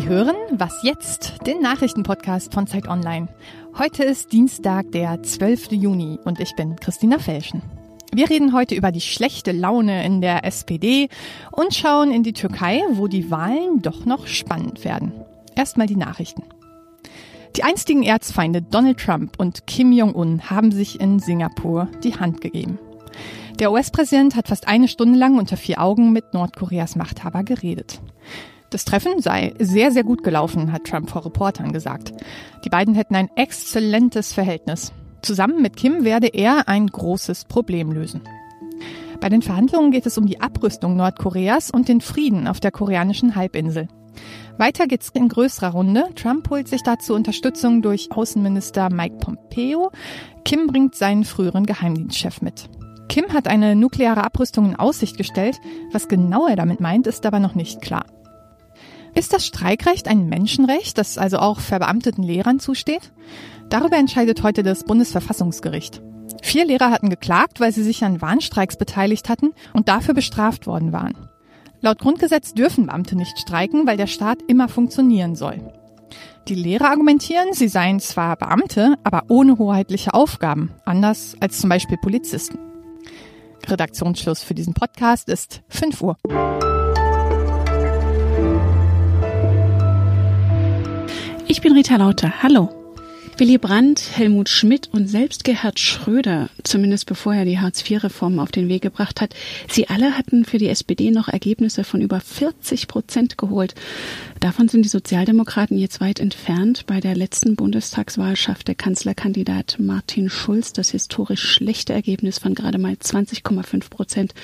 Sie hören Was jetzt? Den Nachrichtenpodcast von Zeit Online. Heute ist Dienstag, der 12. Juni und ich bin Christina Felschen. Wir reden heute über die schlechte Laune in der SPD und schauen in die Türkei, wo die Wahlen doch noch spannend werden. Erstmal die Nachrichten. Die einstigen Erzfeinde Donald Trump und Kim Jong-un haben sich in Singapur die Hand gegeben. Der US-Präsident hat fast eine Stunde lang unter vier Augen mit Nordkoreas Machthaber geredet. Das Treffen sei sehr, sehr gut gelaufen, hat Trump vor Reportern gesagt. Die beiden hätten ein exzellentes Verhältnis. Zusammen mit Kim werde er ein großes Problem lösen. Bei den Verhandlungen geht es um die Abrüstung Nordkoreas und den Frieden auf der koreanischen Halbinsel. Weiter geht's in größerer Runde. Trump holt sich dazu Unterstützung durch Außenminister Mike Pompeo. Kim bringt seinen früheren Geheimdienstchef mit. Kim hat eine nukleare Abrüstung in Aussicht gestellt. Was genau er damit meint, ist aber noch nicht klar. Ist das Streikrecht ein Menschenrecht, das also auch verbeamteten Lehrern zusteht? Darüber entscheidet heute das Bundesverfassungsgericht. Vier Lehrer hatten geklagt, weil sie sich an Warnstreiks beteiligt hatten und dafür bestraft worden waren. Laut Grundgesetz dürfen Beamte nicht streiken, weil der Staat immer funktionieren soll. Die Lehrer argumentieren, sie seien zwar Beamte, aber ohne hoheitliche Aufgaben, anders als zum Beispiel Polizisten. Redaktionsschluss für diesen Podcast ist 5 Uhr. Ich bin Rita Lauter. Hallo. Willy Brandt, Helmut Schmidt und selbst Gerhard Schröder, zumindest bevor er die Hartz-IV-Reform auf den Weg gebracht hat, sie alle hatten für die SPD noch Ergebnisse von über 40 Prozent geholt. Davon sind die Sozialdemokraten jetzt weit entfernt. Bei der letzten Bundestagswahl schaffte Kanzlerkandidat Martin Schulz das historisch schlechte Ergebnis von gerade mal 20,5 Prozent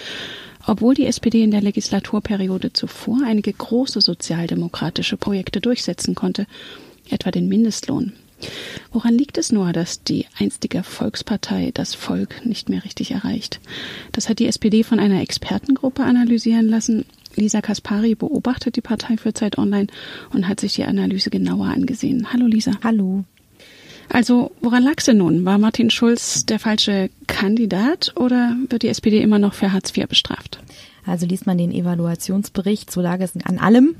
obwohl die SPD in der Legislaturperiode zuvor einige große sozialdemokratische Projekte durchsetzen konnte etwa den Mindestlohn. Woran liegt es nur, dass die einstige Volkspartei das Volk nicht mehr richtig erreicht? Das hat die SPD von einer Expertengruppe analysieren lassen. Lisa Kaspari beobachtet die Partei für Zeit Online und hat sich die Analyse genauer angesehen. Hallo Lisa. Hallo. Also, woran lag es denn nun? War Martin Schulz der falsche Kandidat oder wird die SPD immer noch für Hartz IV bestraft? Also liest man den Evaluationsbericht, so lag es an allem.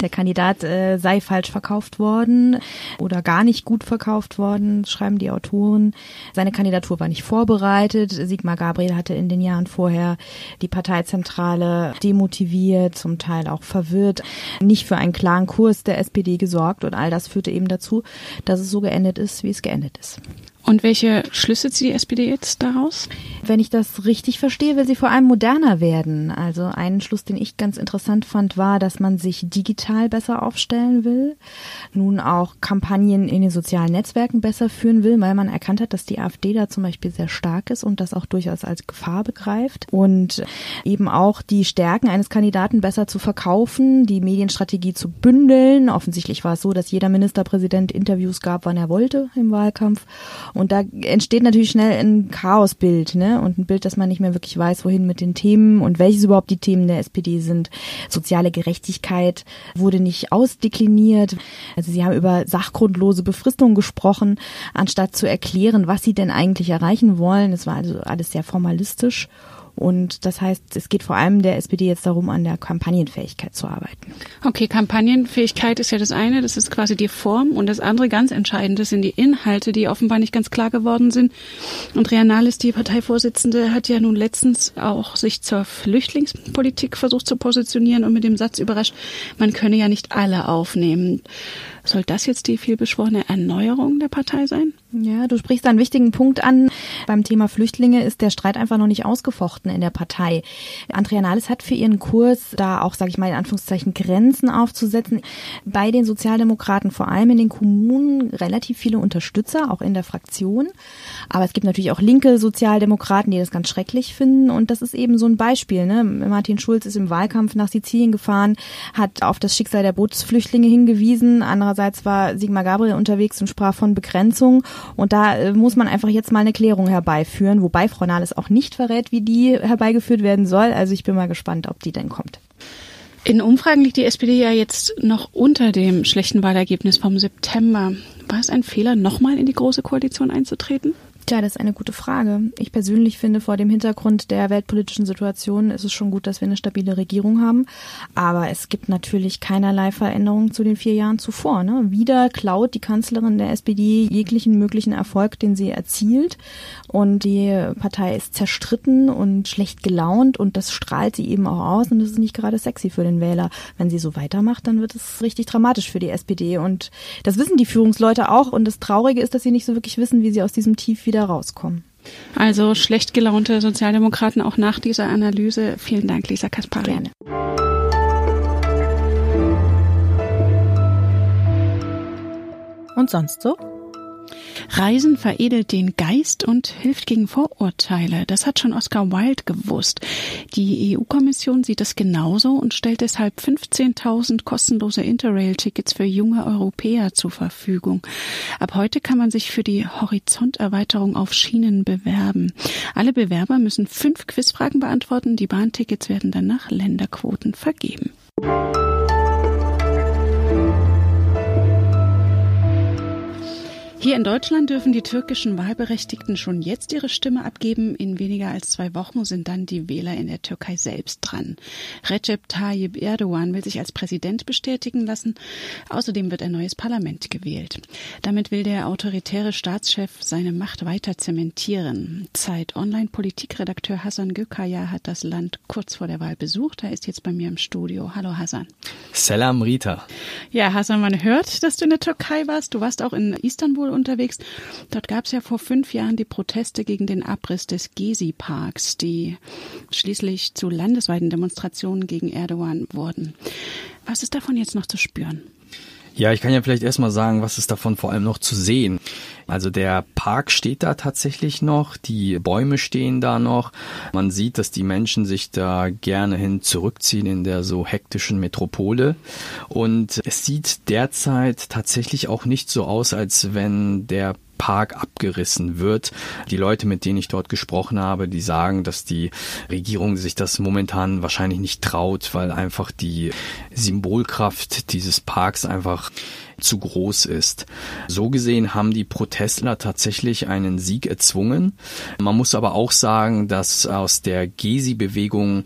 Der Kandidat äh, sei falsch verkauft worden oder gar nicht gut verkauft worden, schreiben die Autoren. Seine Kandidatur war nicht vorbereitet. Sigmar Gabriel hatte in den Jahren vorher die Parteizentrale demotiviert, zum Teil auch verwirrt, nicht für einen klaren Kurs der SPD gesorgt und all das führte eben dazu, dass es so geendet ist, wie es geendet ist. Und welche Schlüsse zieht die SPD jetzt daraus? Wenn ich das richtig verstehe, will sie vor allem moderner werden. Also ein Schluss, den ich ganz interessant fand, war, dass man sich digital besser aufstellen will, nun auch Kampagnen in den sozialen Netzwerken besser führen will, weil man erkannt hat, dass die AfD da zum Beispiel sehr stark ist und das auch durchaus als Gefahr begreift und eben auch die Stärken eines Kandidaten besser zu verkaufen, die Medienstrategie zu bündeln. Offensichtlich war es so, dass jeder Ministerpräsident Interviews gab, wann er wollte im Wahlkampf und da entsteht natürlich schnell ein Chaosbild, ne? Und ein Bild, dass man nicht mehr wirklich weiß, wohin mit den Themen und welches überhaupt die Themen der SPD sind. Soziale Gerechtigkeit wurde nicht ausdekliniert. Also sie haben über sachgrundlose Befristungen gesprochen, anstatt zu erklären, was sie denn eigentlich erreichen wollen. Es war also alles sehr formalistisch. Und das heißt, es geht vor allem der SPD jetzt darum, an der Kampagnenfähigkeit zu arbeiten. Okay, Kampagnenfähigkeit ist ja das eine, das ist quasi die Form. Und das andere ganz Entscheidende sind die Inhalte, die offenbar nicht ganz klar geworden sind. Und Reanalis, die Parteivorsitzende, hat ja nun letztens auch sich zur Flüchtlingspolitik versucht zu positionieren und mit dem Satz überrascht, man könne ja nicht alle aufnehmen. Soll das jetzt die vielbeschworene Erneuerung der Partei sein? Ja, du sprichst einen wichtigen Punkt an. Beim Thema Flüchtlinge ist der Streit einfach noch nicht ausgefochten in der Partei. Andrea Nahles hat für ihren Kurs da auch, sage ich mal in Anführungszeichen, Grenzen aufzusetzen. Bei den Sozialdemokraten, vor allem in den Kommunen, relativ viele Unterstützer, auch in der Fraktion. Aber es gibt natürlich auch linke Sozialdemokraten, die das ganz schrecklich finden. Und das ist eben so ein Beispiel. Ne? Martin Schulz ist im Wahlkampf nach Sizilien gefahren, hat auf das Schicksal der Bootsflüchtlinge hingewiesen. Andererseits war Sigmar Gabriel unterwegs und sprach von Begrenzung. Und da äh, muss man einfach jetzt mal eine Klärung herbeiführen, wobei Frau Nahles auch nicht verrät, wie die herbeigeführt werden soll. Also ich bin mal gespannt, ob die denn kommt. In Umfragen liegt die SPD ja jetzt noch unter dem schlechten Wahlergebnis vom September. War es ein Fehler, nochmal in die Große Koalition einzutreten? Tja, das ist eine gute Frage. Ich persönlich finde, vor dem Hintergrund der weltpolitischen Situation ist es schon gut, dass wir eine stabile Regierung haben. Aber es gibt natürlich keinerlei Veränderungen zu den vier Jahren zuvor. Ne? Wieder klaut die Kanzlerin der SPD jeglichen möglichen Erfolg, den sie erzielt. Und die Partei ist zerstritten und schlecht gelaunt und das strahlt sie eben auch aus und das ist nicht gerade sexy für den Wähler. Wenn sie so weitermacht, dann wird es richtig dramatisch für die SPD. Und das wissen die Führungsleute auch. Und das Traurige ist, dass sie nicht so wirklich wissen, wie sie aus diesem Tief wieder wieder rauskommen. Also schlecht gelaunte Sozialdemokraten auch nach dieser Analyse. Vielen Dank, Lisa Kaspari. Gerne. Und sonst so? Reisen veredelt den Geist und hilft gegen Vorurteile. Das hat schon Oscar Wilde gewusst. Die EU-Kommission sieht es genauso und stellt deshalb 15.000 kostenlose Interrail-Tickets für junge Europäer zur Verfügung. Ab heute kann man sich für die Horizonterweiterung auf Schienen bewerben. Alle Bewerber müssen fünf Quizfragen beantworten. Die Bahntickets werden dann nach Länderquoten vergeben. Hier in Deutschland dürfen die türkischen Wahlberechtigten schon jetzt ihre Stimme abgeben. In weniger als zwei Wochen sind dann die Wähler in der Türkei selbst dran. Recep Tayyip Erdogan will sich als Präsident bestätigen lassen. Außerdem wird ein neues Parlament gewählt. Damit will der autoritäre Staatschef seine Macht weiter zementieren. Zeit Online Politikredakteur Hassan Gökaya hat das Land kurz vor der Wahl besucht. Er ist jetzt bei mir im Studio. Hallo Hassan. Salam Rita. Ja, Hassan, man hört, dass du in der Türkei warst. Du warst auch in Istanbul unterwegs. Dort gab es ja vor fünf Jahren die Proteste gegen den Abriss des Gezi-Parks, die schließlich zu landesweiten Demonstrationen gegen Erdogan wurden. Was ist davon jetzt noch zu spüren? Ja, ich kann ja vielleicht erstmal sagen, was ist davon vor allem noch zu sehen. Also der Park steht da tatsächlich noch, die Bäume stehen da noch. Man sieht, dass die Menschen sich da gerne hin zurückziehen in der so hektischen Metropole. Und es sieht derzeit tatsächlich auch nicht so aus, als wenn der Park abgerissen wird. Die Leute, mit denen ich dort gesprochen habe, die sagen, dass die Regierung sich das momentan wahrscheinlich nicht traut, weil einfach die Symbolkraft dieses Parks einfach zu groß ist. So gesehen haben die Protestler tatsächlich einen Sieg erzwungen. Man muss aber auch sagen, dass aus der Gezi-Bewegung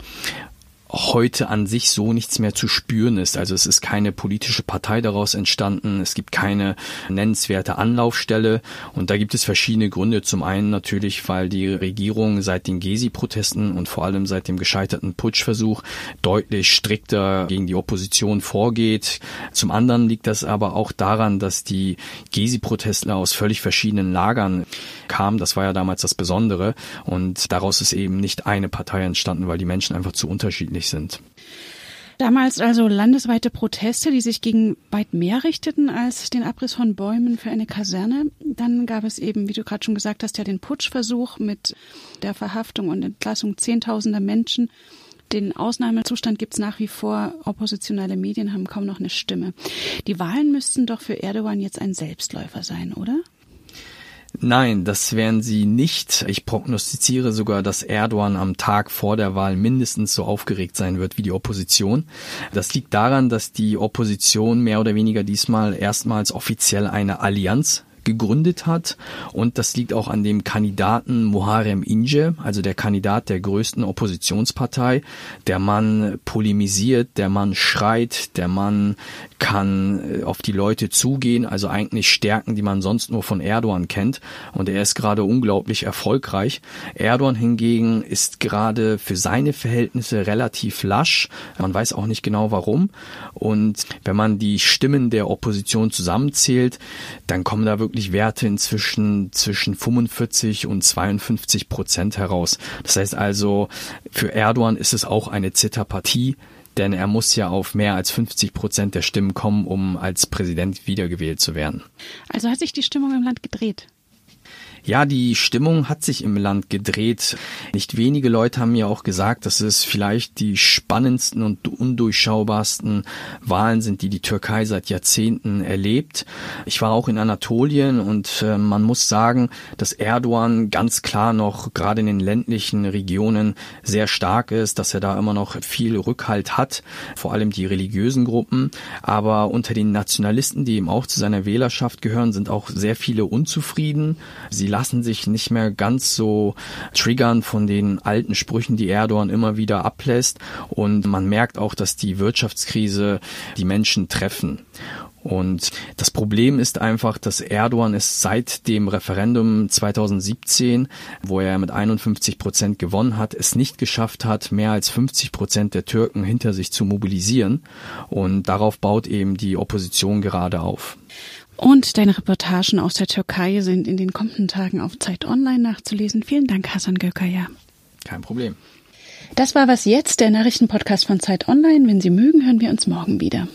heute an sich so nichts mehr zu spüren ist. Also es ist keine politische Partei daraus entstanden, es gibt keine nennenswerte Anlaufstelle und da gibt es verschiedene Gründe. Zum einen natürlich, weil die Regierung seit den Gezi-Protesten und vor allem seit dem gescheiterten Putschversuch deutlich strikter gegen die Opposition vorgeht. Zum anderen liegt das aber auch daran, dass die Gezi-Protestler aus völlig verschiedenen Lagern kamen. Das war ja damals das Besondere und daraus ist eben nicht eine Partei entstanden, weil die Menschen einfach zu unterschiedlich notwendig sind. Damals also landesweite Proteste, die sich gegen weit mehr richteten als den Abriss von Bäumen für eine Kaserne. Dann gab es eben, wie du gerade schon gesagt hast, ja den Putschversuch mit der Verhaftung und Entlassung zehntausender Menschen. Den Ausnahmezustand gibt es nach wie vor. Oppositionelle Medien haben kaum noch eine Stimme. Die Wahlen müssten doch für Erdogan jetzt ein Selbstläufer sein, oder? Nein, das wären sie nicht. Ich prognostiziere sogar, dass Erdogan am Tag vor der Wahl mindestens so aufgeregt sein wird wie die Opposition. Das liegt daran, dass die Opposition mehr oder weniger diesmal erstmals offiziell eine Allianz gegründet hat. Und das liegt auch an dem Kandidaten Muharrem Ince, also der Kandidat der größten Oppositionspartei. Der Mann polemisiert, der Mann schreit, der Mann kann äh, auf die Leute zugehen, also eigentlich Stärken, die man sonst nur von Erdogan kennt. Und er ist gerade unglaublich erfolgreich. Erdogan hingegen ist gerade für seine Verhältnisse relativ lasch. Man weiß auch nicht genau warum. Und wenn man die Stimmen der Opposition zusammenzählt, dann kommen da wirklich wirklich Werte inzwischen zwischen 45 und 52 Prozent heraus. Das heißt also, für Erdogan ist es auch eine Zitterpartie, denn er muss ja auf mehr als 50 Prozent der Stimmen kommen, um als Präsident wiedergewählt zu werden. Also hat sich die Stimmung im Land gedreht. Ja, die Stimmung hat sich im Land gedreht. Nicht wenige Leute haben mir auch gesagt, dass es vielleicht die spannendsten und undurchschaubarsten Wahlen sind, die die Türkei seit Jahrzehnten erlebt. Ich war auch in Anatolien und äh, man muss sagen, dass Erdogan ganz klar noch gerade in den ländlichen Regionen sehr stark ist, dass er da immer noch viel Rückhalt hat, vor allem die religiösen Gruppen. Aber unter den Nationalisten, die eben auch zu seiner Wählerschaft gehören, sind auch sehr viele unzufrieden. Sie lassen sich nicht mehr ganz so triggern von den alten Sprüchen, die Erdogan immer wieder ablässt. Und man merkt auch, dass die Wirtschaftskrise die Menschen treffen. Und das Problem ist einfach, dass Erdogan es seit dem Referendum 2017, wo er mit 51 Prozent gewonnen hat, es nicht geschafft hat, mehr als 50 Prozent der Türken hinter sich zu mobilisieren. Und darauf baut eben die Opposition gerade auf. Und deine Reportagen aus der Türkei sind in den kommenden Tagen auf Zeit Online nachzulesen. Vielen Dank, Hasan Gökaya. Kein Problem. Das war was jetzt, der Nachrichtenpodcast von Zeit Online. Wenn Sie mögen, hören wir uns morgen wieder.